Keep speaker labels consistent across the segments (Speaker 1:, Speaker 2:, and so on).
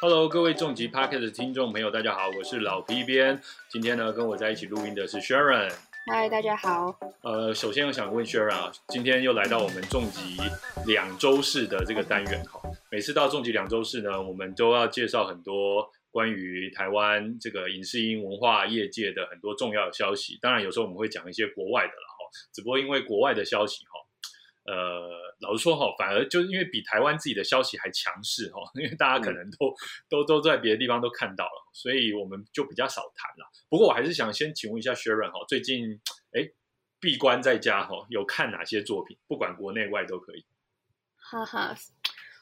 Speaker 1: Hello，各位重疾 Pocket 的听众朋友，大家好，我是老 P 边。今天呢，跟我在一起录音的是 Sharon。
Speaker 2: 嗨，大家好。
Speaker 1: 呃，首先我想问 Sharon 啊，今天又来到我们重疾两周式的这个单元哈。每次到重疾两周式呢，我们都要介绍很多关于台湾这个影视音文化业界的很多重要的消息。当然，有时候我们会讲一些国外的了哈。只不过因为国外的消息哈。呃，老实说哈，反而就是因为比台湾自己的消息还强势哈，因为大家可能都都都在别的地方都看到了，所以我们就比较少谈了。不过我还是想先请问一下 Sharon 哈，最近哎闭关在家哈，有看哪些作品？不管国内外都可以。
Speaker 2: 哈哈，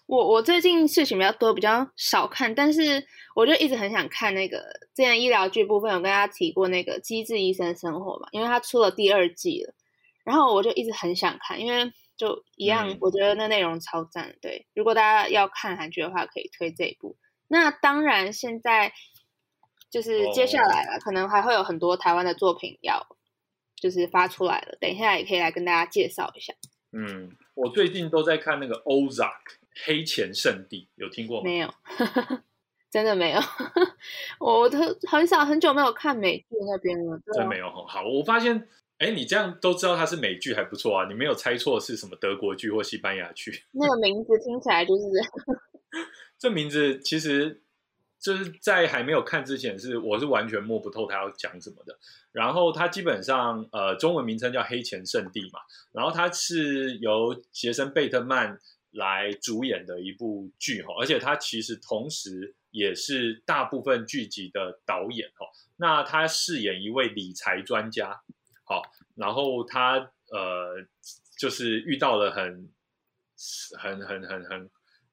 Speaker 2: 我我最近事情比较多，比较少看，但是我就一直很想看那个之前医疗剧部分，有跟大家提过那个《机智医生生活》嘛，因为他出了第二季了，然后我就一直很想看，因为。就一样，我觉得那内容超赞。对，如果大家要看韩剧的话，可以推这一部。那当然，现在就是接下来了，可能还会有很多台湾的作品要就是发出来了。等一下也可以来跟大家介绍一下。
Speaker 1: 嗯，我最近都在看那个《Ozark 黑钱圣地》，有听过吗？
Speaker 2: 没有，真的没有。我都很少很久没有看美剧那边了，
Speaker 1: 真没有。好，我发现。哎，你这样都知道它是美剧还不错啊！你没有猜错是什么德国剧或西班牙剧。
Speaker 2: 那个名字听起来就是，
Speaker 1: 这名字其实就是在还没有看之前，是我是完全摸不透它要讲什么的。然后它基本上呃中文名称叫《黑钱圣地》嘛，然后它是由杰森贝特曼来主演的一部剧哈，而且它其实同时也是大部分剧集的导演哦。那他饰演一位理财专家。好，然后他呃，就是遇到了很很很很很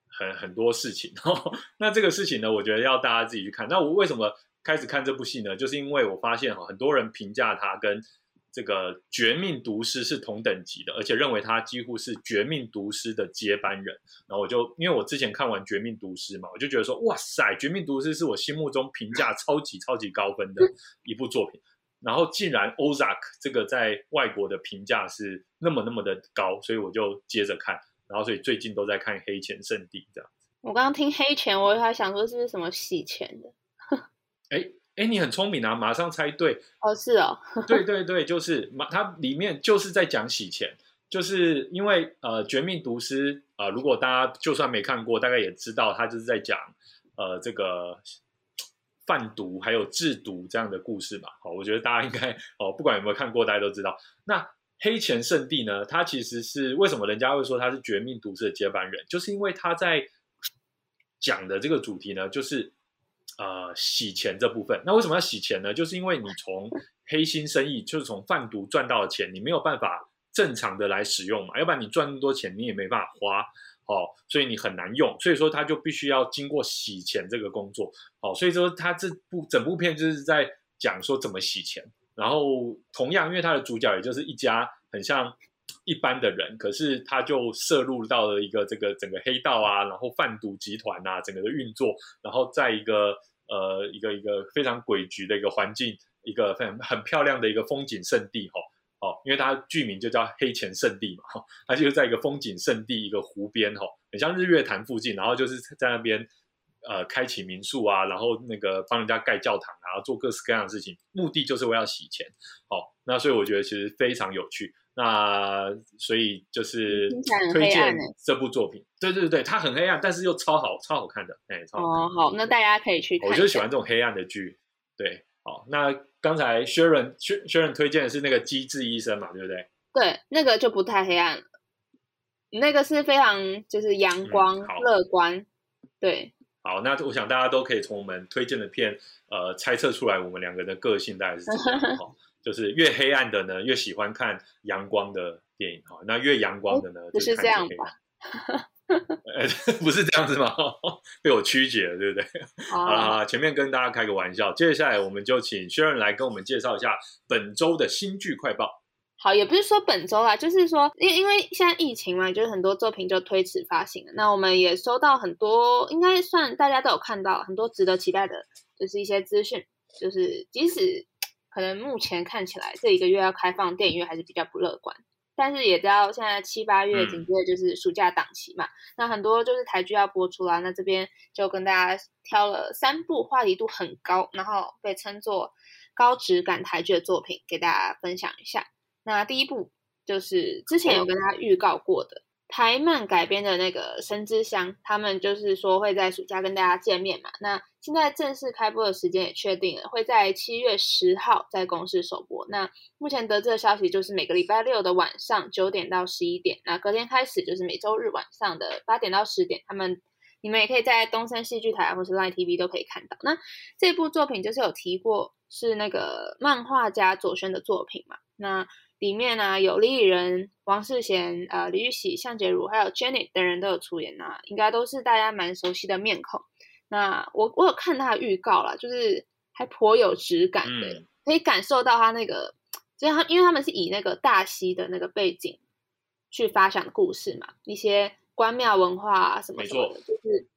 Speaker 1: 很很多事情。那这个事情呢，我觉得要大家自己去看。那我为什么开始看这部戏呢？就是因为我发现哈，很多人评价他跟这个《绝命毒师》是同等级的，而且认为他几乎是《绝命毒师》的接班人。然后我就因为我之前看完《绝命毒师》嘛，我就觉得说，哇塞，《绝命毒师》是我心目中评价超级超级高分的一部作品。然后竟然 Ozark 这个在外国的评价是那么那么的高，所以我就接着看，然后所以最近都在看《黑钱圣地》这样子。
Speaker 2: 我刚刚听黑钱，我还想说是不是什么洗钱的？
Speaker 1: 哎哎，你很聪明啊，马上猜对
Speaker 2: 哦，是哦，
Speaker 1: 对对对，就是马，它里面就是在讲洗钱，就是因为呃《绝命毒师》啊，如果大家就算没看过，大概也知道他就是在讲呃这个。贩毒还有制毒这样的故事嘛？好，我觉得大家应该哦，不管有没有看过，大家都知道。那黑钱圣地呢？它其实是为什么人家会说它是绝命毒师的接班人？就是因为他在讲的这个主题呢，就是呃洗钱这部分。那为什么要洗钱呢？就是因为你从黑心生意，就是从贩毒赚到的钱，你没有办法正常的来使用嘛，要不然你赚那么多钱，你也没办法花。好，所以你很难用，所以说他就必须要经过洗钱这个工作。好，所以说他这部整部片就是在讲说怎么洗钱。然后同样，因为他的主角也就是一家很像一般的人，可是他就涉入到了一个这个整个黑道啊，然后贩毒集团啊，整个的运作，然后在一个呃一个一个非常诡谲的一个环境，一个很很漂亮的一个风景胜地哈。哦，因为它剧名就叫黑钱圣地嘛，哈，它就是在一个风景圣地，一个湖边，哈，很像日月潭附近，然后就是在那边，呃，开启民宿啊，然后那个帮人家盖教堂啊，做各式各样的事情，目的就是为了洗钱，哦，那所以我觉得其实非常有趣，那所以就是推荐这部作品，对对对，它很黑暗，但是又超好，超好看的，哎，超好
Speaker 2: 哦，好，那大家可以去，
Speaker 1: 我就喜欢这种黑暗的剧，对，好，那。刚才薛仁薛薛仁推荐的是那个机智医生嘛，对不对？
Speaker 2: 对，那个就不太黑暗了，那个是非常就是阳光乐观。对，
Speaker 1: 好，那我想大家都可以从我们推荐的片呃猜测出来，我们两个人的个性大概是怎么样。哈，就是越黑暗的呢，越喜欢看阳光的电影。哈，那越阳光的呢，
Speaker 2: 就是这样吧。
Speaker 1: 呃 不是这样子吗？被我曲解了，对不对？啊，前面跟大家开个玩笑，接下来我们就请薛仁来跟我们介绍一下本周的新剧快报。
Speaker 2: 好，也不是说本周啦，就是说，因因为现在疫情嘛，就是很多作品就推迟发行了。那我们也收到很多，应该算大家都有看到很多值得期待的，就是一些资讯。就是即使可能目前看起来这一个月要开放电影院还是比较不乐观。但是也知道现在七八月
Speaker 1: 嗯
Speaker 2: 紧接着就是暑假档期嘛，那很多就是台剧要播出啦。那这边就跟大家挑了三部话题度很高，然后被称作高质感台剧的作品，给大家分享一下。那第一部就是之前有跟大家预告过的。台漫改编的那个《神之乡》，他们就是说会在暑假跟大家见面嘛。那现在正式开播的时间也确定了，会在七月十号在公视首播。那目前得知的消息就是每个礼拜六的晚上九点到十一点，那隔天开始就是每周日晚上的八点到十点，他们你们也可以在东森戏剧台或是 Line TV 都可以看到。那这部作品就是有提过是那个漫画家左轩的作品嘛？那里面呢、有李人、王世贤、呃李玉玺、向杰如，还有 Jenny 等人都有出演啊，应该都是大家蛮熟悉的面孔。那我我有看他的预告啦，就是还颇有质感的，
Speaker 1: 嗯
Speaker 2: 可以感受到他那个，就是他因为他们是以那个大溪的那个背景去发想的故事嘛，一些关庙文化啊什么什么的，就是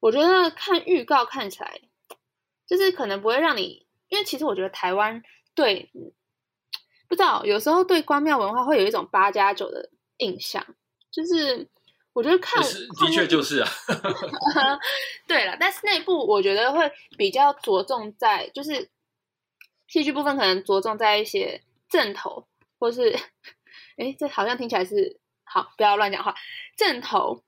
Speaker 2: 我觉得看预告看起来，就是可能不会让你，因为其实我觉得台湾对。不知道，有时候对关庙文化会有一种八加九的印象，就是我觉得看
Speaker 1: 是的确就是啊，
Speaker 2: 对了，但是那一部我觉得会比较着重在，就是戏剧部分可能着重在一些正头，或是，哎，这好像听起来是好，不要乱讲话，正头、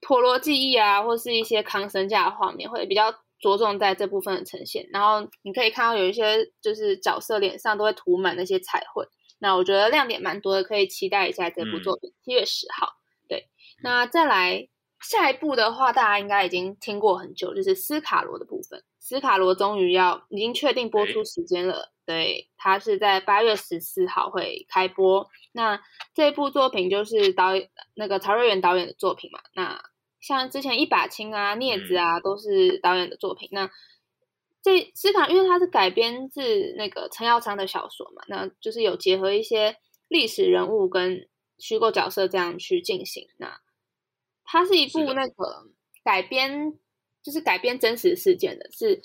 Speaker 2: 陀螺记忆啊，或是一些康生架的画面会比较着重在这部分的呈现，然后你可以看到有一些就是角色脸上都会涂满那些彩绘，那我觉得亮点蛮多的，可以期待一下这部作品，七、月十号。对，那再来下一部的话，大家应该已经听过很久，就是斯卡罗的部分。斯卡罗终于要已经确定播出时间了，对，它是在八月十四号会开播。那这部作品就是导演那个曹瑞元导演的作品嘛，那。像之前一把青啊、镊子啊，都是导演的作品。那这斯卡，因为它是改编自那个陈耀昌的小说嘛，那就是有结合一些历史人物跟虚构角色这样去进行。那它是一部那个改编，就是改编真实事件的，是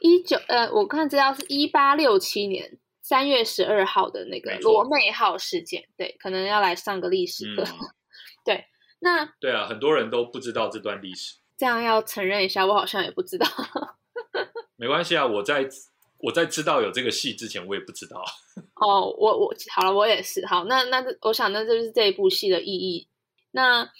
Speaker 2: 一九呃，我看资料是一八六七年三月十二号的那个罗妹号事件。对，可能要来上个历史课。那
Speaker 1: 对啊，很多人都不知道这段历史。
Speaker 2: 这样要承认一下，我好像也不知道。
Speaker 1: 没关系啊，我在我在知道有这个戏之前，我也不知道。
Speaker 2: 哦，我我好了，我也是。好，那那我想那就是这一部戏的意义。那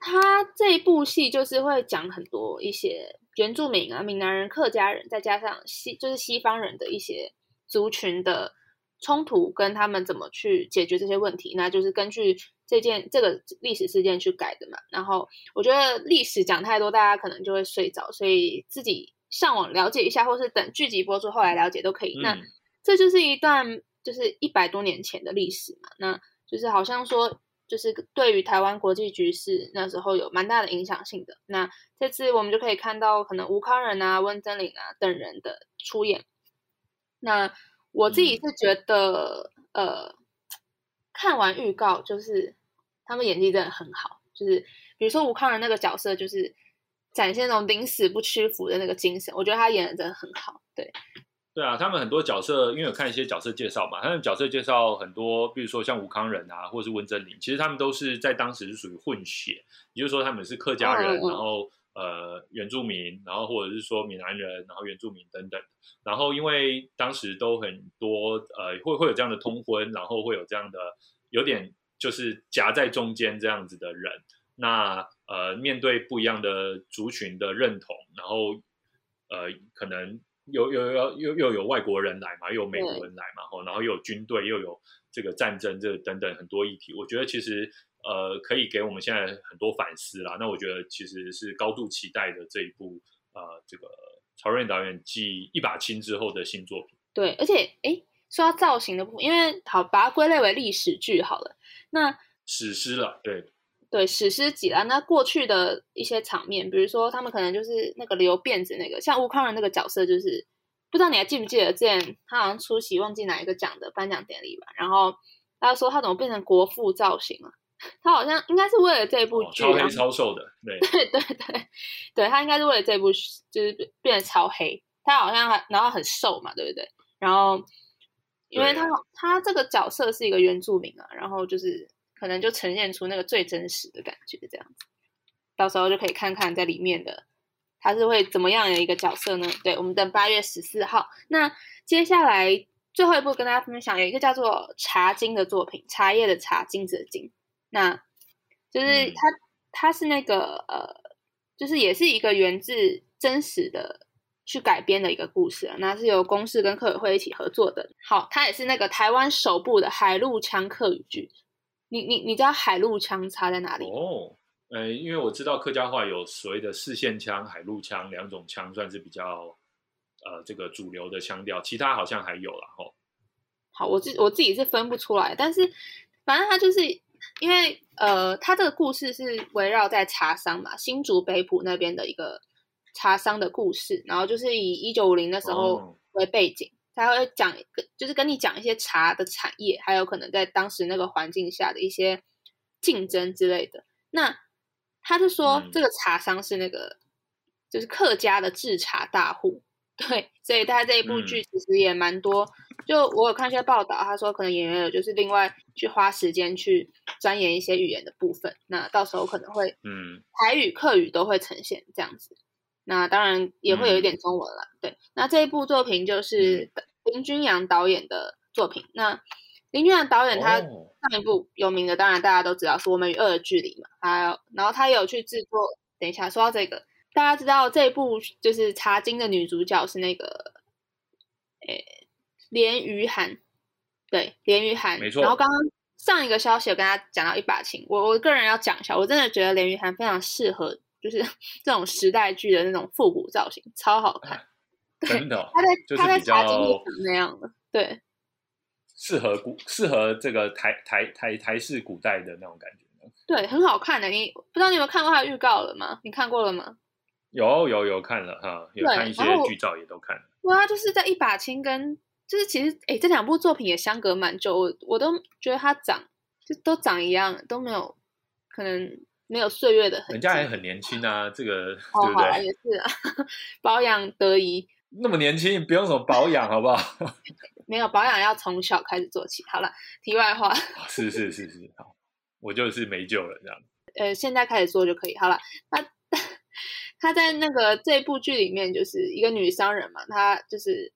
Speaker 2: 他这一部戏就是会讲很多一些原住民啊、闽南人、客家人，再加上西就是西方人的一些族群的冲突，跟他们怎么去解决这些问题，那就是根据。这件这个历史事件去改的嘛，然后我觉得历史讲太多，大家可能就会睡着，所以自己上网了解一下，或是等剧集播出后来了解都可以。
Speaker 1: 嗯、
Speaker 2: 那这就是一段就是一百多年前的历史嘛，那就是好像说就是对于台湾国际局势那时候有蛮大的影响性的。那这次我们就可以看到可能吴康仁啊、温真菱啊等人的出演。那我自己是觉得，嗯、呃，看完预告就是。他们演技真的很好，就是比如说吴康仁那个角色，就是展现那种临死不屈服的那个精神，我觉得他演的真的很好。对，
Speaker 1: 对啊，他们很多角色，因为有看一些角色介绍嘛，他们角色介绍很多，比如说像吴康仁啊，或者是温真菱，其实他们都是在当时是属于混血，也就是说他们是客家人，然后呃原住民，然后或者是说闽南人，然后原住民等等，然后因为当时都很多呃会会有这样的通婚，然后会有这样的有点。就是夹在中间这样子的人，那呃面对不一样的族群的认同，然后呃可能又又又又又有外国人来嘛，又有美国人来嘛，吼，然后又有军队，又有这个战争，这等等很多议题，我觉得其实呃可以给我们现在很多反思啦。那我觉得其实是高度期待的这一部呃这个曹瑞导演继一把青之后的新作品。
Speaker 2: 对，而且哎。说到造型的部分，因为好把它归类为历史剧好了。那
Speaker 1: 史诗了，对
Speaker 2: 对，史诗级啦。那过去的一些场面，比如说他们可能就是那个留辫子那个，像吴康仁那个角色，就是不知道你还记不记得之前他好像出席忘记哪一个奖的颁奖典礼吧？然后他说他怎么变成国父造型了？他好像应该是为了这部剧、
Speaker 1: 哦，超黑超瘦的，对
Speaker 2: 对对对对，他应该是为了这部就是变得超黑，他好像还然后很瘦嘛，对不对？然后。因为他他这个角色是一个原住民啊，然后就是可能就呈现出那个最真实的感觉，这样子，到时候就可以看看在里面的他是会怎么样的一个角色呢？对，我们等八月十四号。那接下来最后一部跟大家分享有一个叫做《茶经》的作品，茶叶的茶，金子的金，那就是他他是那个呃，就是也是一个源自真实的。去改编的一个故事，那是由公视跟客委会一起合作的。好，它也是那个台湾首部的海陆腔客语剧。你你你知道海陆腔差在哪里？
Speaker 1: 哦，呃，因为我知道客家话有所谓的四线腔、海陆腔两种腔，算是比较呃这个主流的腔调，其他好像还有了吼。
Speaker 2: 好，我自我自己是分不出来，但是反正它就是因为呃，它这个故事是围绕在茶商嘛，新竹北埔那边的一个。茶商的故事，然后就是以一九五零的时候为背景，他会讲跟就是跟你讲一些茶的产业，还有可能在当时那个环境下的一些竞争之类的。那他就说这个茶商是那个就是客家的制茶大户，对，所以他这一部剧其实也蛮多。就我有看一些报道，他说可能演员有就是另外去花时间去钻研一些语言的部分，那到时候可能会嗯台语、客语都会呈现这样子。那当然也会有一点中文了，对。那这一部作品就是林君阳导演的作品。那林君阳导演他上一部有名的，当然大家都知道是《我们与恶的距离》嘛。还有，然后他有去制作。等一下，说到这个，大家知道这一部就是《茶经》的女主角是那个，诶，连于涵。对，连于涵。
Speaker 1: 没错。
Speaker 2: 然后刚刚上一个消息有跟他讲到一把琴，我我个人要讲一下，我真的觉得连于涵非常适合。就是 这种时代剧的那种复古造型，超好看。
Speaker 1: 真的，
Speaker 2: 他在他在
Speaker 1: 茶
Speaker 2: 经那样的，对，
Speaker 1: 适合古适合这个台台台台式古代的那种感觉。
Speaker 2: 对，很好看的。你不知道你有没有看过他的预告了吗？你看过了吗？
Speaker 1: 有有有看了哈，有看一些剧照也都看了。
Speaker 2: 哇，就是在一把青跟就是其实哎，这两部作品也相隔蛮久，我我都觉得他长就都长一样，都没有可能。没有岁月的痕，
Speaker 1: 人家还很年轻啊，这个对不对？
Speaker 2: 也是啊，保养得宜。
Speaker 1: 那么年轻，不用什么保养，好不好？
Speaker 2: 没有保养，要从小开始做起。好了，题外话。
Speaker 1: 是是是是，好，我就是没救了这样。
Speaker 2: 呃，现在开始做就可以。好了，他他在那个这部剧里面就是一个女商人嘛，她就是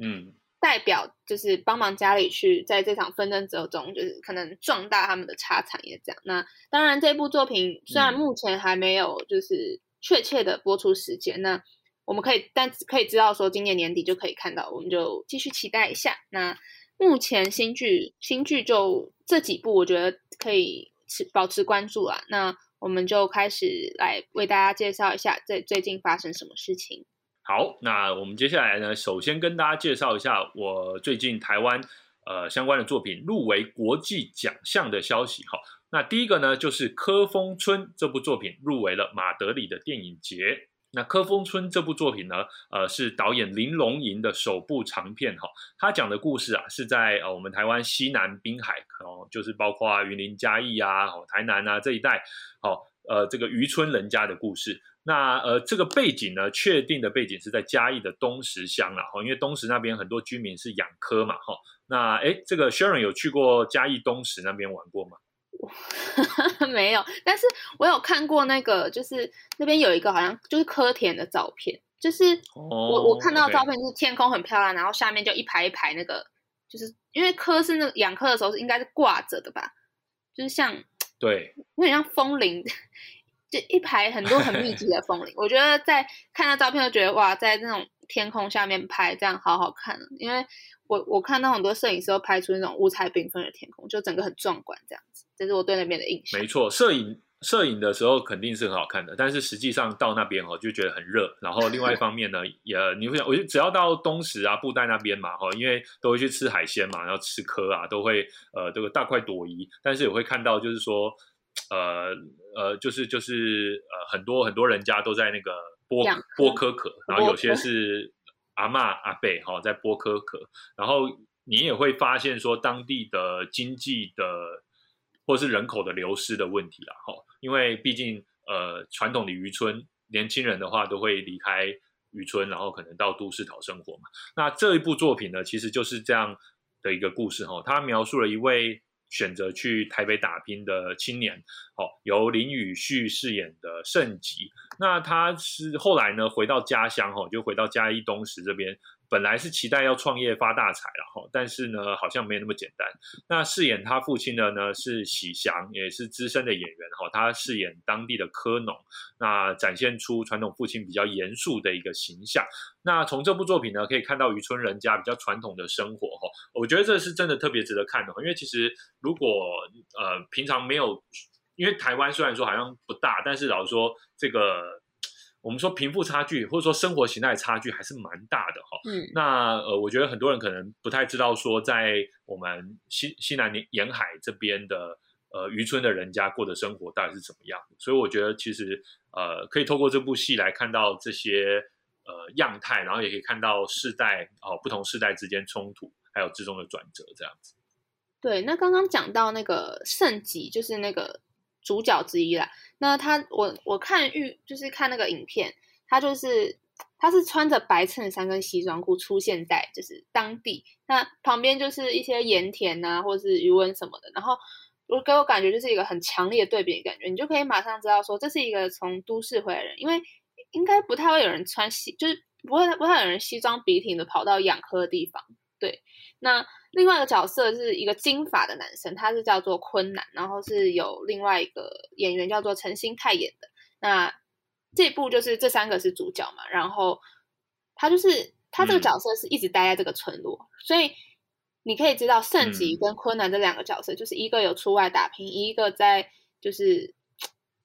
Speaker 2: 嗯。代表就是帮忙家里去在这场纷争之中，就是可能壮大他们的茶产业这样。那当然，这部作品虽然目前还没有就是确切的播出时间，那我们可以但可以知道说今年年底就可以看到，我们就继续期待一下。那目前新剧新剧就这几部，我觉得可以持保持关注啊。那我们就开始来为大家介绍一下最最近发生什么事情。
Speaker 1: 好，那我们接下来呢，首先跟大家介绍一下我最近台湾呃相关的作品入围国际奖项的消息。哈，那第一个呢，就是《科峰村》这部作品入围了马德里的电影节。那《科峰村》这部作品呢，呃，是导演林龙吟的首部长片。哈，他讲的故事啊，是在呃我们台湾西南滨海，哦，就是包括云林嘉义啊、台南啊这一带，好，呃，这个渔村人家的故事。那呃，这个背景呢，确定的背景是在嘉义的东石乡啦，哈，因为东石那边很多居民是养科嘛，哈。那哎，这个 Sharon 有去过嘉义东石那边玩过吗？
Speaker 2: 没有，但是我有看过那个，就是那边有一个好像就是科田的照片，就是我我看到照片就是天空很漂亮，然后下面就一排一排那个，就是因为科是那个养科的时候是应该是挂着的吧，就是像
Speaker 1: 对，
Speaker 2: 有点像风铃。就一排很多很密集的风铃，我觉得在看到照片就觉得哇，在那种天空下面拍这样好好看因为我我看到很多摄影师都拍出那种五彩缤纷的天空，就整个很壮观这样子，这是我对那边的印象。
Speaker 1: 没错，摄影摄影的时候肯定是很好看的，但是实际上到那边哦就觉得很热。然后另外一方面呢，也你会想，我就只要到东石啊布袋那边嘛哈，因为都会去吃海鲜嘛，然后吃科啊，都会呃这个大快朵颐，但是也会看到就是说。呃呃，就是就是呃，很多很多人家都在那个剥剥壳壳，然后有些是阿妈阿伯哈在剥壳壳，然后你也会发现说当地的经济的或是人口的流失的问题啦哈，因为毕竟呃传统的渔村年轻人的话都会离开渔村，然后可能到都市讨生活嘛。那这一部作品呢，其实就是这样。的一个故事哈，它描述了一位选择去台北打拼的青年，哦，由林宇旭饰演的盛吉，那他是后来呢回到家乡哈，就回到嘉义东石这边。本来是期待要创业发大财了哈，但是呢，好像没那么简单。那饰演他父亲的呢是喜祥，也是资深的演员哈，他饰演当地的科农，那展现出传统父亲比较严肃的一个形象。那从这部作品呢，可以看到渔村人家比较传统的生活哈，我觉得这是真的特别值得看的。因为其实如果呃平常没有，因为台湾虽然说好像不大，但是老实说这个。我们说贫富差距或者说生活形态差距还是蛮大的哈。嗯，那呃，我觉得很多人可能不太知道说，在我们西西南沿海这边的呃渔村的人家过的生活到底是怎么样。所以我觉得其实呃可以透过这部戏来看到这些呃样态，然后也可以看到世代哦不同世代之间冲突还有之中的转折这样子。
Speaker 2: 对，那刚刚讲到那个圣吉，就是那个。主角之一啦，那他我我看预就是看那个影片，他就是他是穿着白衬衫跟西装裤出现在就是当地，那旁边就是一些盐田呐，或是余温什么的，然后我给我感觉就是一个很强烈的对比的感觉，你就可以马上知道说这是一个从都市回来人，因为应该不太会有人穿西，就是不会不太有人西装笔挺的跑到养科的地方，对，那。另外一个角色是一个金发的男生，他是叫做昆南，然后是有另外一个演员叫做陈星泰演的。那这部就是这三个是主角嘛，然后他就是他这个角色是一直待在这个村落，所以你可以知道圣吉跟昆南这两个角色，就是一个有出外打拼，一个在就是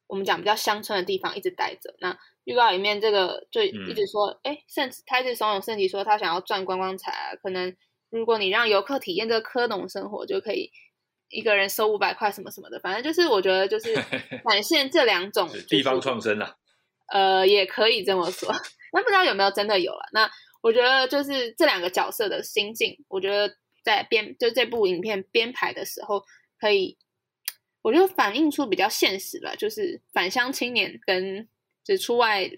Speaker 2: 我们讲比较乡村的地方一直待着。那预告里面这个就一直说，哎，甚至他一直怂恿圣吉说他想要赚观光财，可能。如果你让游客体验这个科农生活，就可以一个人收五百块什么什么的，反正就是我觉得就 是展现这两种
Speaker 1: 地方创生啊，
Speaker 2: 呃，也可以这么说。那不知道有没有真的有了？那我觉得就是这两个角色的心境，我觉得在编就这部影片编排的时候，可以我觉得反映出比较现实吧，就是返乡青年跟就出外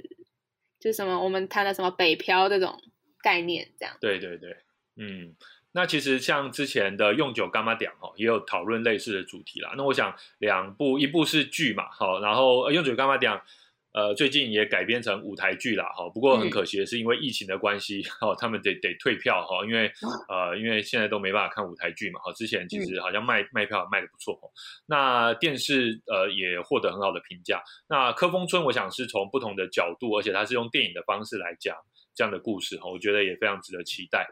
Speaker 2: 就什么我们谈的什么北漂这种概念，这样。
Speaker 1: 对对对。嗯，那其实像之前的用酒干妈点哈，也有讨论类似的主题啦。那我想两部，一部是剧嘛，好，然后用酒干妈点，呃，最近也改编成舞台剧了，哈。不过很可惜的是，因为疫情的关系，哈，他们得得退票哈，因为呃，因为现在都没办法看舞台剧嘛，哈。之前其实好像卖卖票卖的不错，那电视呃也获得很好的评价。那科峰村，我想是从不同的角度，而且它是用电影的方式来讲这样的故事哈，我觉得也非常值得期待。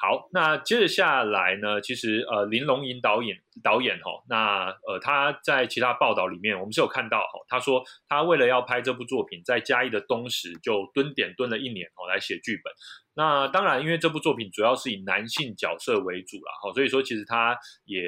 Speaker 1: 好，那接着下来呢？其实呃，林龙吟导演导演哈，那呃他在其他报道里面，我们是有看到哈，他说他为了要拍这部作品，在嘉义的东石就蹲点蹲了一年哦，来写剧本。那当然，因为这部作品主要是以男性角色为主了哈，所以说其实他也。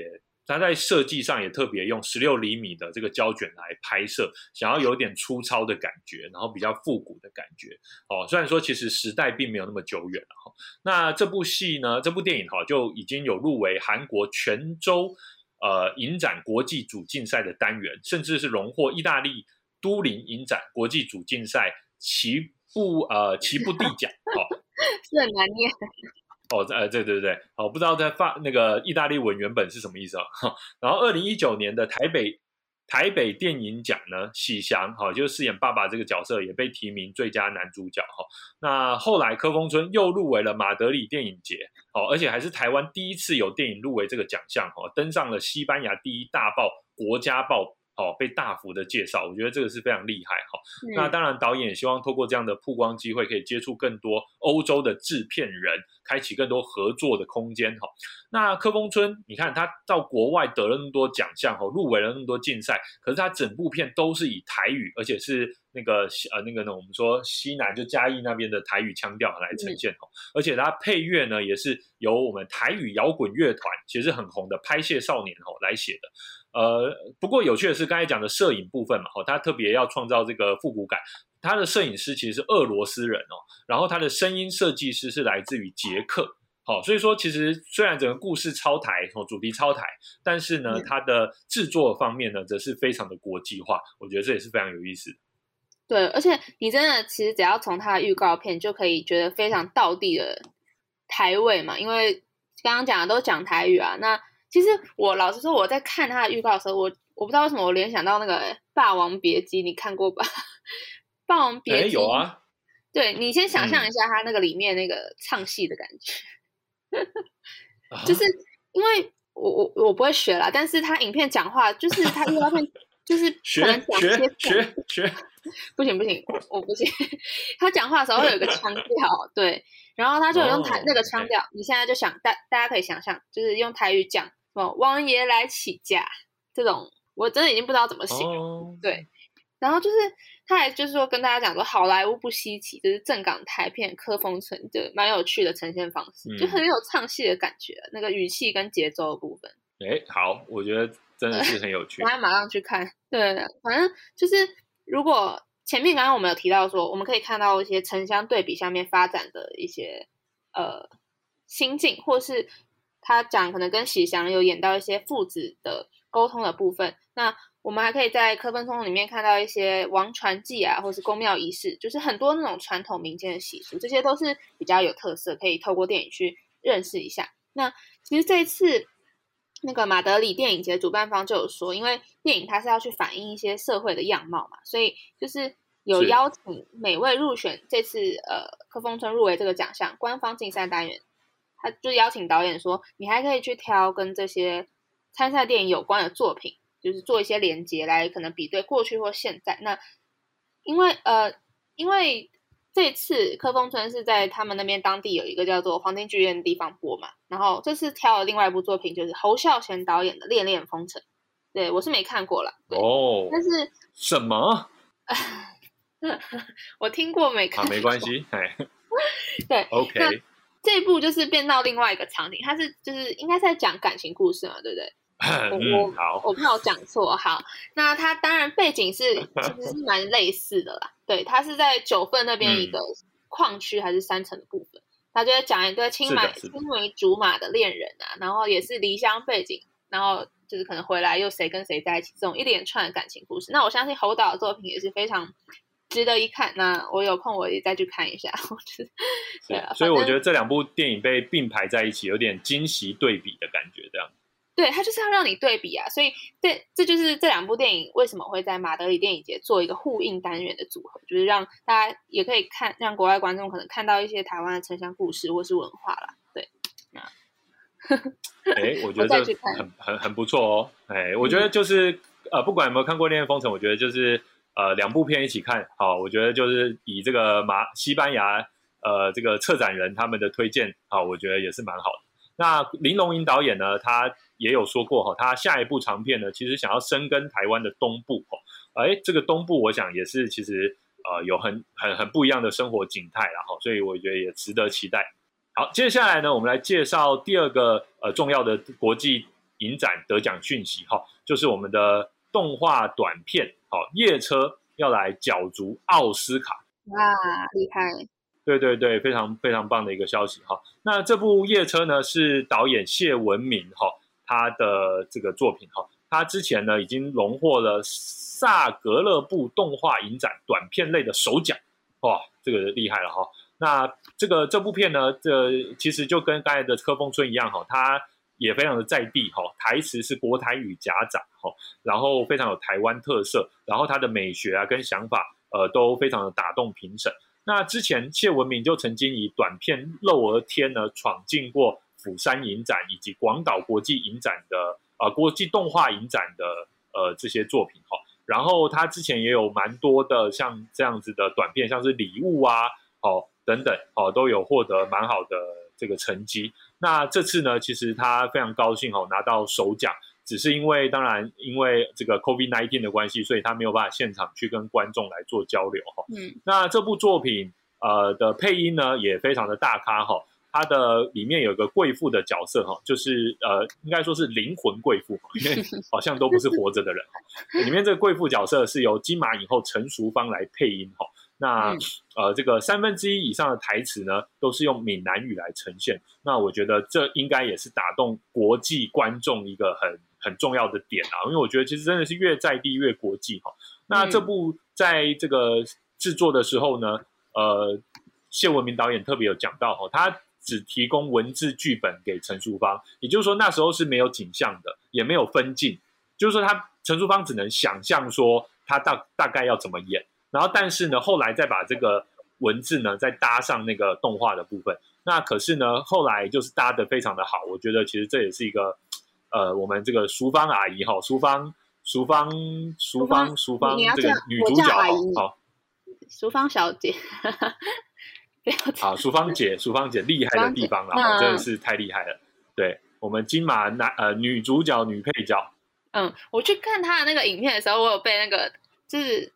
Speaker 1: 他在设计上也特别用十六厘米的这个胶卷来拍摄，想要有点粗糙的感觉，然后比较复古的感觉。哦，虽然说其实时代并没有那么久远了哈。那这部戏呢，这部电影哈就已经有入围韩国泉州呃影展国际主竞赛的单元，甚至是荣获意大利都灵影展国际主竞赛齐布呃齐布地奖。哦，
Speaker 2: 是很难念。
Speaker 1: 哦，呃，对对对，好，不知道在发那个意大利文原本是什么意思啊？然后，二零一九年的台北台北电影奖呢，喜祥哈，就饰演爸爸这个角色，也被提名最佳男主角哈。那后来柯风村又入围了马德里电影节，哦，而且还是台湾第一次有电影入围这个奖项哈，登上了西班牙第一大报《国家报》。哦，被大幅的介绍，我觉得这个是非常厉害哈。那当然，导演希望透过这样的曝光机会，可以接触更多欧洲的制片人，开启更多合作的空间哈。那柯风村，你看他到国外得了那么多奖项哈，入围了那么多竞赛，可是他整部片都是以台语，而且是那个呃那个呢，我们说西南就嘉义那边的台语腔调来呈现哈。而且他配乐呢，也是由我们台语摇滚乐团，其实很红的拍戏少年哈来写的。呃，不过有趣的是，刚才讲的摄影部分嘛，哦，他特别要创造这个复古感。他的摄影师其实是俄罗斯人哦，然后他的声音设计师是来自于捷克。好，所以说其实虽然整个故事超台哦，主题超台，但是呢，它的制作方面呢，则是非常的国际化。我觉得这也是非常有意思。
Speaker 2: 对，而且你真的其实只要从他的预告片就可以觉得非常道地的台味嘛，因为。刚刚讲的都讲台语啊。那其实我老实说，我在看他的预告的时候，我我不知道为什么我联想到那个《霸王别姬》，你看过吧？《霸王别姬》
Speaker 1: 有啊。
Speaker 2: 对你先想象一下他那个里面那个唱戏的感觉，就是因为我我我不会学啦，但是他影片讲话就是他预告片就是
Speaker 1: 学学学学，
Speaker 2: 不行不行，我不行。他讲话的时候会有一个腔调，对，然后他就用台那个腔调，你现在就想大大家可以想象，就是用台语讲哦，王爷来起驾这种，我真的已经不知道怎么形容，对。然后就是，他还就是说跟大家讲说，好莱坞不稀奇，就是正港台片科风城，就蛮有趣的呈现方式，就很有唱戏的感觉，那个语气跟节奏的部分。
Speaker 1: 哎，好，我觉得真的是很有趣。
Speaker 2: 大家马上去看。对，反正就是如果前面刚刚我们有提到说，我们可以看到一些城乡对比下面发展的一些呃心境，或是他讲可能跟喜祥有演到一些父子的沟通的部分，那。我们还可以在科芬通里面看到一些王传记啊，或是宫庙仪式，就是很多那种传统民间的习俗，这些都是比较有特色，可以透过电影去认识一下。那其实这一次那个马德里电影节主办方就有说，因为电影它是要去反映一些社会的样貌嘛，所以就是有邀请每位入选这次呃科峰村入围这个奖项官方竞赛单元，他就邀请导演说，你还可以去挑跟这些参赛电影有关的作品。就是做一些连接来，可能比对过去或现在。那因为呃，因为这次科峰村是在他们那边当地有一个叫做黄金剧院的地方播嘛。然后这次挑了另外一部作品，就是侯孝贤导演的《恋恋风尘》。对我是没看过了哦，但是
Speaker 1: 什么？
Speaker 2: 我听过没看过？
Speaker 1: 没关系，哎，
Speaker 2: 对，
Speaker 1: OK。
Speaker 2: 这一部就是变到另外一个场景，它是就是应该是在讲感情故事嘛，对不对？
Speaker 1: 我
Speaker 2: 好，我怕我讲错。好，那它当然背景是 其实是蛮类似的啦。对，它是在九份那边一个矿区还是山城的部分，他就在讲一对青马青梅竹马的恋人啊，然后也是离乡背景，然后就是可能回来又谁跟谁在一起这种一连串的感情故事。那我相信侯导的作品也是非常值得一看。那我有空我也再去看一下。我觉得 对，
Speaker 1: 所以我觉得这两部电影被并排在一起，有点惊喜对比的感觉，这样。
Speaker 2: 对，他就是要让你对比啊，所以这这就是这两部电影为什么会在马德里电影节做一个呼应单元的组合，就是让大家也可以看，让国外观众可能看到一些台湾的城乡故事或是文化啦。对，那
Speaker 1: 哎，我觉得这很很很不错哦。哎，我觉得就是呃，不管有没有看过《恋恋风尘》，我觉得就是呃，两部片一起看，好，我觉得就是以这个马西班牙呃这个策展人他们的推荐啊，我觉得也是蛮好的。那林龙吟导演呢，他。也有说过哈，他下一部长片呢，其实想要深耕台湾的东部哈，哎，这个东部我想也是其实呃有很很很不一样的生活景态了哈，所以我觉得也值得期待。好，接下来呢，我们来介绍第二个呃重要的国际影展得奖讯息哈，就是我们的动画短片好夜车要来角逐奥斯卡，
Speaker 2: 哇，厉害！
Speaker 1: 对对对，非常非常棒的一个消息哈。那这部夜车呢，是导演谢文敏哈。他的这个作品哈，他之前呢已经荣获了萨格勒布动画影展短片类的首奖，哇，这个厉害了哈。那这个这部片呢，这其实就跟刚才的《科峰村》一样哈，它也非常的在地哈，台词是国台语夹杂哈，然后非常有台湾特色，然后它的美学啊跟想法呃都非常的打动评审。那之前谢文明就曾经以短片《漏儿天》呢闯进过。釜山影展以及广岛国际影展的呃国际动画影展的呃这些作品哈，然后他之前也有蛮多的像这样子的短片，像是礼物啊，哦等等，哦都有获得蛮好的这个成绩。那这次呢，其实他非常高兴哦拿到首奖，只是因为当然因为这个 COVID nineteen 的关系，所以他没有办法现场去跟观众来做交流哈。嗯，那这部作品呃的配音呢也非常的大咖哈。它的里面有个贵妇的角色哈，就是呃，应该说是灵魂贵妇，因为 好像都不是活着的人。里面这个贵妇角色是由金马影后陈淑芳来配音哈。那呃，这个三分之一以上的台词呢，都是用闽南语来呈现。那我觉得这应该也是打动国际观众一个很很重要的点啊，因为我觉得其实真的是越在地越国际哈。那这部在这个制作的时候呢，呃，谢文明导演特别有讲到哈，他。只提供文字剧本给陈淑芳，也就是说那时候是没有景象的，也没有分镜，就是说他陈淑芳只能想象说他大大概要怎么演，然后但是呢，后来再把这个文字呢再搭上那个动画的部分，那可是呢后来就是搭的非常的好，我觉得其实这也是一个呃我们这个淑芳阿姨哈，淑芳淑芳淑芳淑芳这个女主角好。
Speaker 2: 淑芳小姐，
Speaker 1: 好，淑芳姐，淑芳姐厉害的地方了，真的是太厉害了。对我们金马男呃女主角女配角，
Speaker 2: 嗯，我去看她的那个影片的时候，我有被那个就是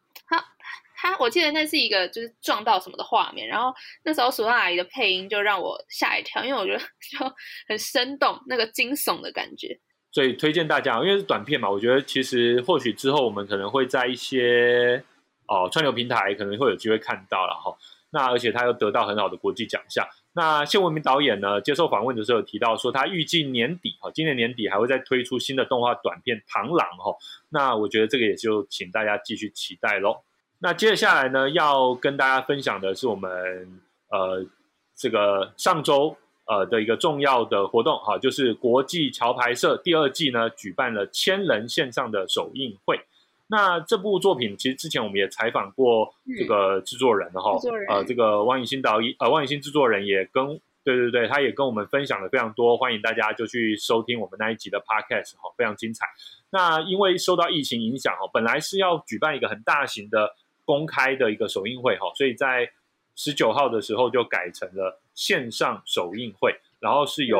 Speaker 2: 他，我记得那是一个就是撞到什么的画面，然后那时候淑芳阿姨的配音就让我吓一跳，因为我觉得 就很生动，那个惊悚的感觉。
Speaker 1: 所以推荐大家，因为是短片嘛，我觉得其实或许之后我们可能会在一些。哦，串流平台可能会有机会看到了哈。那而且他又得到很好的国际奖项。那谢文明导演呢，接受访问的时候有提到说，他预计年底哈，今年年底还会再推出新的动画短片《螳螂》哈。那我觉得这个也就请大家继续期待喽。那接下来呢，要跟大家分享的是我们呃这个上周呃的一个重要的活动哈，就是国际桥牌社第二季呢举办了千人线上的首映会。那这部作品其实之前我们也采访过这个制作人的哈，呃，这个汪雨欣导演，呃，汪雨欣制作人也跟，对对对，他也跟我们分享了非常多，欢迎大家就去收听我们那一集的 podcast 哈，非常精彩。那因为受到疫情影响哈，本来是要举办一个很大型的公开的一个首映会哈，所以在十九号的时候就改成了线上首映会，然后是由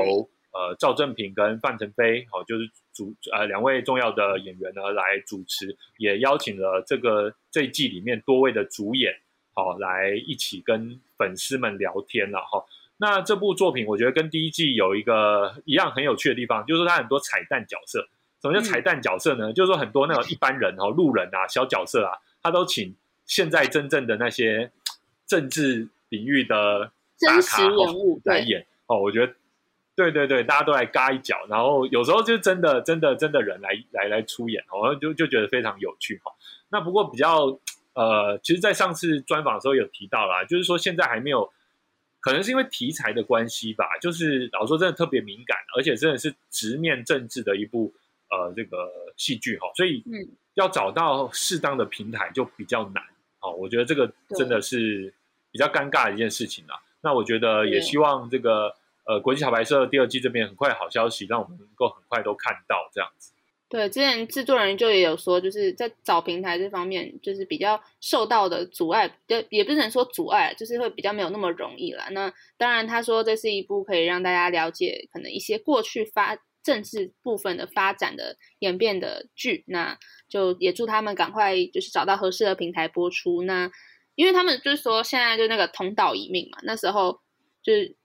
Speaker 1: 呃赵正平跟范丞飞哦，就是。主呃两位重要的演员呢来主持，也邀请了这个这一季里面多位的主演，好来一起跟粉丝们聊天了哈。那这部作品我觉得跟第一季有一个一样很有趣的地方，就是说它很多彩蛋角色。什么叫彩蛋角色呢？就是说很多那种一般人哦路人啊小角色啊，他都请现在真正的那些政治领域的
Speaker 2: 真实人物
Speaker 1: 来演哦。我觉得。对对对，大家都来嘎一脚，然后有时候就真的真的真的人来来来出演，我就就觉得非常有趣哈。那不过比较呃，其实，在上次专访的时候有提到啦，就是说现在还没有，可能是因为题材的关系吧，就是老说真的特别敏感，而且真的是直面政治的一部呃这个戏剧哈，所以嗯，要找到适当的平台就比较难哦。我觉得这个真的是比较尴尬的一件事情啦。那我觉得也希望这个。呃，国际小白社第二季这边很快好消息，让我们能够很快都看到这样子。
Speaker 2: 对，之前制作人就也有说，就是在找平台这方面，就是比较受到的阻碍，就也不能说阻碍，就是会比较没有那么容易了。那当然，他说这是一部可以让大家了解可能一些过去发政治部分的发展的演变的剧，那就也祝他们赶快就是找到合适的平台播出。那因为他们就是说现在就那个同岛一命嘛，那时候就是。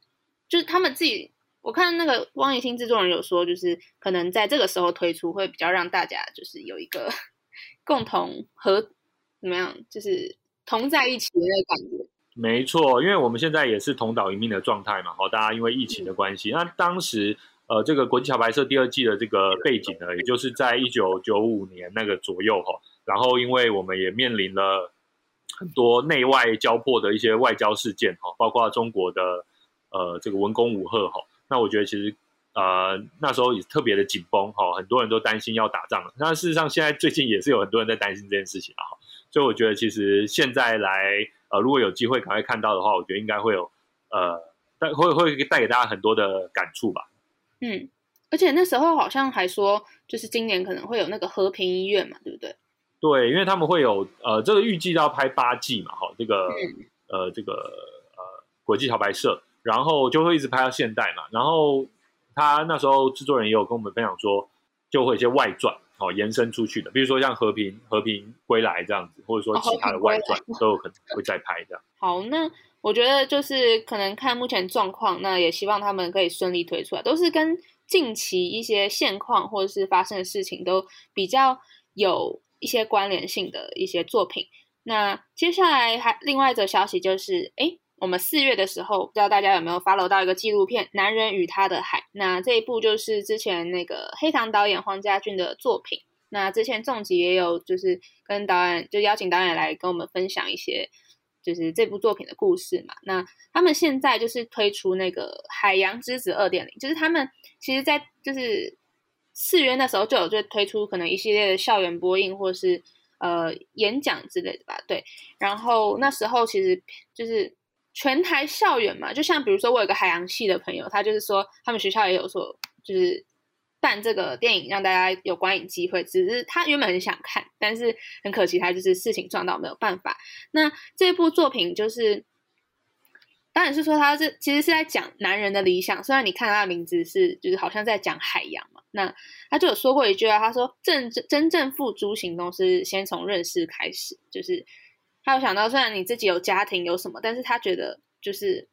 Speaker 2: 就是他们自己，我看那个汪怡兴制作人有说，就是可能在这个时候推出会比较让大家就是有一个 共同和怎么样，就是同在一起的那个感觉。
Speaker 1: 没错，因为我们现在也是同岛一命的状态嘛，好，大家因为疫情的关系，那当时呃，这个国际桥牌社第二季的这个背景呢，也就是在一九九五年那个左右哈，然后因为我们也面临了很多内外交迫的一些外交事件哈，包括中国的。呃，这个文攻武赫哈，那我觉得其实呃那时候也特别的紧绷哈，很多人都担心要打仗了。那事实上现在最近也是有很多人在担心这件事情啊，所以我觉得其实现在来呃，如果有机会赶快看到的话，我觉得应该会有呃带会会带给大家很多的感触吧。
Speaker 2: 嗯，而且那时候好像还说，就是今年可能会有那个和平医院嘛，对不对？
Speaker 1: 对，因为他们会有呃这个预计要拍八季嘛，哈，这个呃这个呃国际桥牌社。然后就会一直拍到现代嘛，然后他那时候制作人也有跟我们分享说，就会一些外传哦延伸出去的，比如说像和平和平归来这样子，或者说其他的外传都有可能会再拍这样。
Speaker 2: 好，那我觉得就是可能看目前状况，那也希望他们可以顺利推出来，都是跟近期一些现况或者是发生的事情都比较有一些关联性的一些作品。那接下来还另外一则消息就是，哎。我们四月的时候，不知道大家有没有 follow 到一个纪录片《男人与他的海》。那这一部就是之前那个黑糖导演黄家俊的作品。那之前重疾也有就是跟导演就邀请导演来跟我们分享一些就是这部作品的故事嘛。那他们现在就是推出那个《海洋之子》二点零，就是他们其实，在就是四月那时候就有就推出可能一系列的校园播映或是呃演讲之类的吧。对，然后那时候其实就是全台校园嘛，就像比如说我有个海洋系的朋友，他就是说他们学校也有说就是。办这个电影让大家有观影机会，只是他原本很想看，但是很可惜他就是事情撞到没有办法。那这部作品就是，当然是说他是其实是在讲男人的理想。虽然你看他的名字是就是好像在讲海洋嘛，那他就有说过一句啊，他说真真正付诸行动是先从认识开始。就是他有想到，虽然你自己有家庭有什么，但是他觉得就是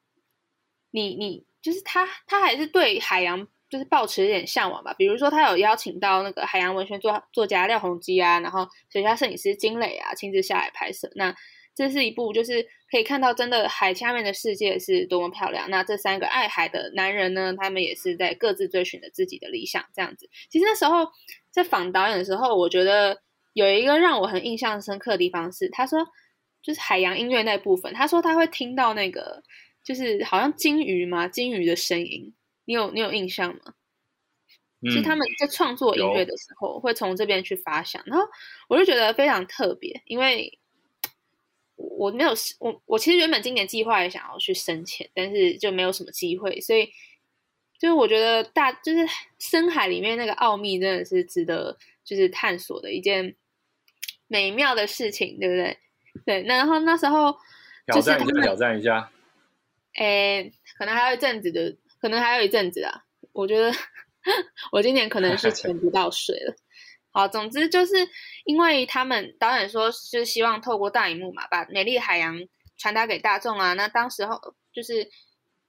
Speaker 2: 你你就是他他还是对海洋。就是抱持一点向往吧，比如说他有邀请到那个海洋文学作作家廖鸿基啊，然后水下摄影师金磊啊，亲自下来拍摄。那这是一部就是可以看到真的海下面的世界是多么漂亮。那这三个爱海的男人呢，他们也是在各自追寻着自己的理想，这样子。其实那时候在访导演的时候，我觉得有一个让我很印象深刻的地方是，他说就是海洋音乐那部分，他说他会听到那个就是好像鲸鱼嘛，鲸鱼的声音。你有你有印象吗？其实他们在创作音乐的时候，会从这边去发想，然后我就觉得非常特别，因为我没有我我其实原本今年计划也想要去深潜，但是就没有什么机会，所以就是我觉得大就是深海里面那个奥秘真的是值得就是探索的一件美妙的事情，对不对？对，那然后那时候
Speaker 1: 挑战一下，挑战一下，
Speaker 2: 哎，可能还有一阵子的。可能还有一阵子啊，我觉得 我今年可能是 潜不到水了。好，总之就是因为他们导演说，就是希望透过大荧幕嘛，把美丽海洋传达给大众啊。那当时候就是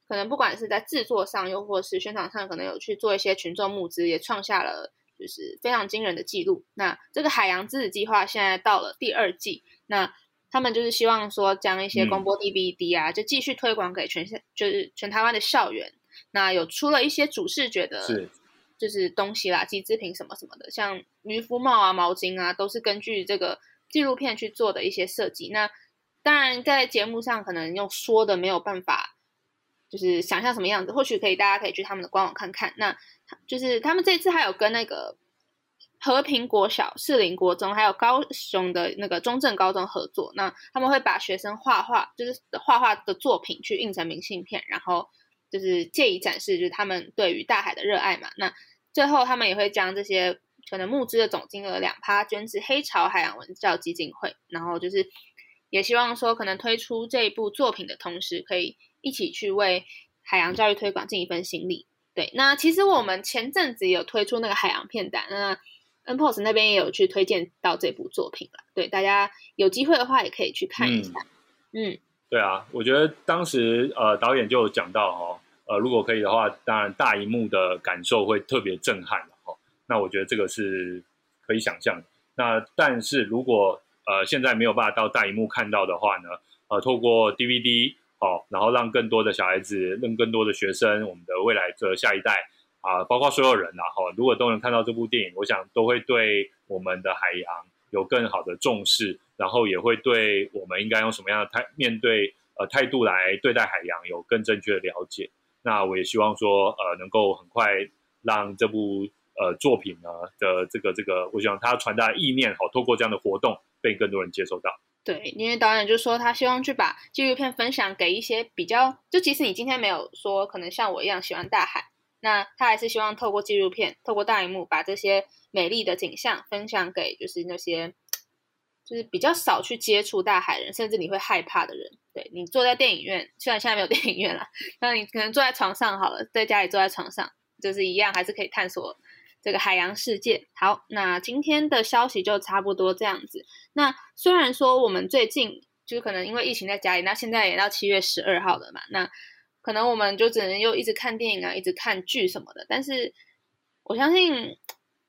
Speaker 2: 可能不管是在制作上，又或是宣传上，可能有去做一些群众募资，也创下了就是非常惊人的记录。那这个海洋之子计划现在到了第二季，那他们就是希望说将一些公播 DVD 啊，就继续推广给全校，就是全台湾的校园。那有出了一些主视觉的，就是东西啦，机制品什么什么的，像渔夫帽啊、毛巾啊，都是根据这个纪录片去做的一些设计。那当然，在节目上可能用说的没有办法，就是想象什么样子。或许可以，大家可以去他们的官网看看。那就是他们这次还有跟那个和平国小、士林国中，还有高雄的那个中正高中合作。那他们会把学生画画，就是画画的作品去印成明信片，然后。就是借以展示，就是他们对于大海的热爱嘛。那最后他们也会将这些可能募资的总金额两趴捐至黑潮海洋文教基金会，然后就是也希望说，可能推出这一部作品的同时，可以一起去为海洋教育推广尽一份心力。对，那其实我们前阵子有推出那个海洋片单，那 N Post 那边也有去推荐到这部作品了。对，大家有机会的话也可以去看一下。嗯。
Speaker 1: 对啊，我觉得当时呃导演就讲到哦，呃如果可以的话，当然大荧幕的感受会特别震撼的哦。那我觉得这个是可以想象的。那但是如果呃现在没有办法到大荧幕看到的话呢，呃透过 DVD 哦，然后让更多的小孩子，让更多的学生，我们的未来的下一代啊，包括所有人呐哈，如果都能看到这部电影，我想都会对我们的海洋有更好的重视。然后也会对我们应该用什么样的态面对呃态度来对待海洋有更正确的了解。那我也希望说呃能够很快让这部呃作品呢的这个这个，我想他传达意念好，透过这样的活动被更多人接受到。
Speaker 2: 对，因为导演就说他希望去把纪录片分享给一些比较，就即使你今天没有说可能像我一样喜欢大海，那他还是希望透过纪录片，透过大荧幕把这些美丽的景象分享给就是那些。就是比较少去接触大海人，甚至你会害怕的人。对你坐在电影院，虽然现在没有电影院了，那你可能坐在床上好了，在家里坐在床上，就是一样，还是可以探索这个海洋世界。好，那今天的消息就差不多这样子。那虽然说我们最近就是可能因为疫情在家里，那现在也到七月十二号了嘛，那可能我们就只能又一直看电影啊，一直看剧什么的。但是我相信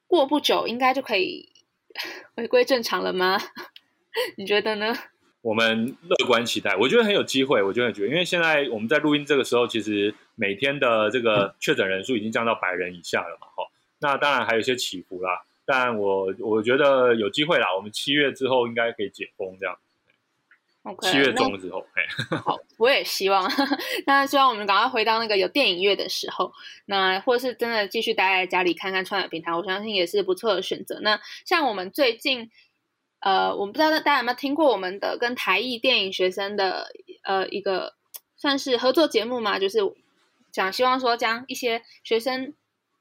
Speaker 2: 过不久应该就可以。回归正常了吗？你觉得呢？
Speaker 1: 我们乐观期待，我觉得很有机会。我觉得，觉得，因为现在我们在录音这个时候，其实每天的这个确诊人数已经降到百人以下了嘛。哈，那当然还有一些起伏啦。但我我觉得有机会啦。我们七月之后应该可以解封这样。七月中的时候，哎，
Speaker 2: 好，我也希望，那希望我们赶快回到那个有电影院的时候，那或是真的继续待在家里看看串流平台，我相信也是不错的选择。那像我们最近，呃，我们不知道大家有没有听过我们的跟台艺电影学生的呃一个算是合作节目嘛，就是讲希望说将一些学生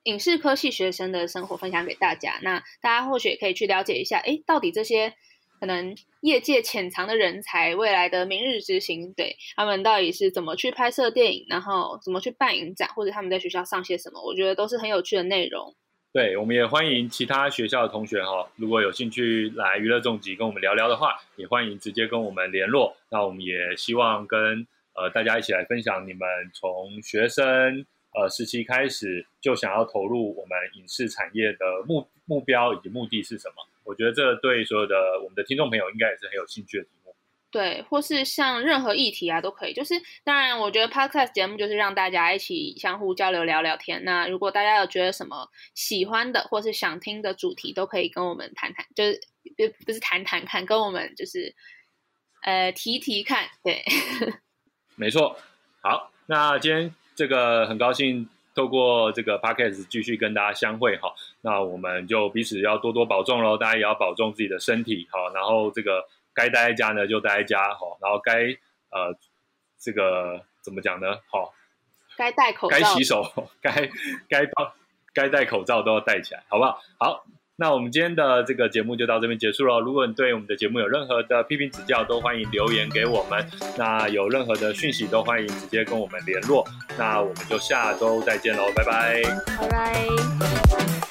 Speaker 2: 影视科系学生的生活分享给大家，那大家或许也可以去了解一下，诶，到底这些。可能业界潜藏的人才，未来的明日之星，对他们到底是怎么去拍摄电影，然后怎么去办影展，或者他们在学校上些什么，我觉得都是很有趣的内容。
Speaker 1: 对，我们也欢迎其他学校的同学哈，如果有兴趣来娱乐重疾跟我们聊聊的话，也欢迎直接跟我们联络。那我们也希望跟呃大家一起来分享你们从学生呃时期开始就想要投入我们影视产业的目目标以及目的是什么。我觉得这对所有的我们的听众朋友应该也是很有兴趣的。
Speaker 2: 对，或是像任何议题啊都可以。就是当然，我觉得 podcast 节目就是让大家一起相互交流、聊聊天。那如果大家有觉得什么喜欢的或是想听的主题，都可以跟我们谈谈，就是不不是谈谈看，跟我们就是呃提提看。对，
Speaker 1: 没错。好，那今天这个很高兴。透过这个 podcast 继续跟大家相会哈，那我们就彼此要多多保重喽，大家也要保重自己的身体哈，然后这个该待在家呢就待在家哈，然后该呃这个怎么讲呢？好，
Speaker 2: 该戴口罩，
Speaker 1: 该洗手，该该包该戴口罩都要戴起来，好不好？好。那我们今天的这个节目就到这边结束了。如果你对我们的节目有任何的批评指教，都欢迎留言给我们。那有任何的讯息，都欢迎直接跟我们联络。那我们就下周再见喽，拜拜，
Speaker 2: 拜拜。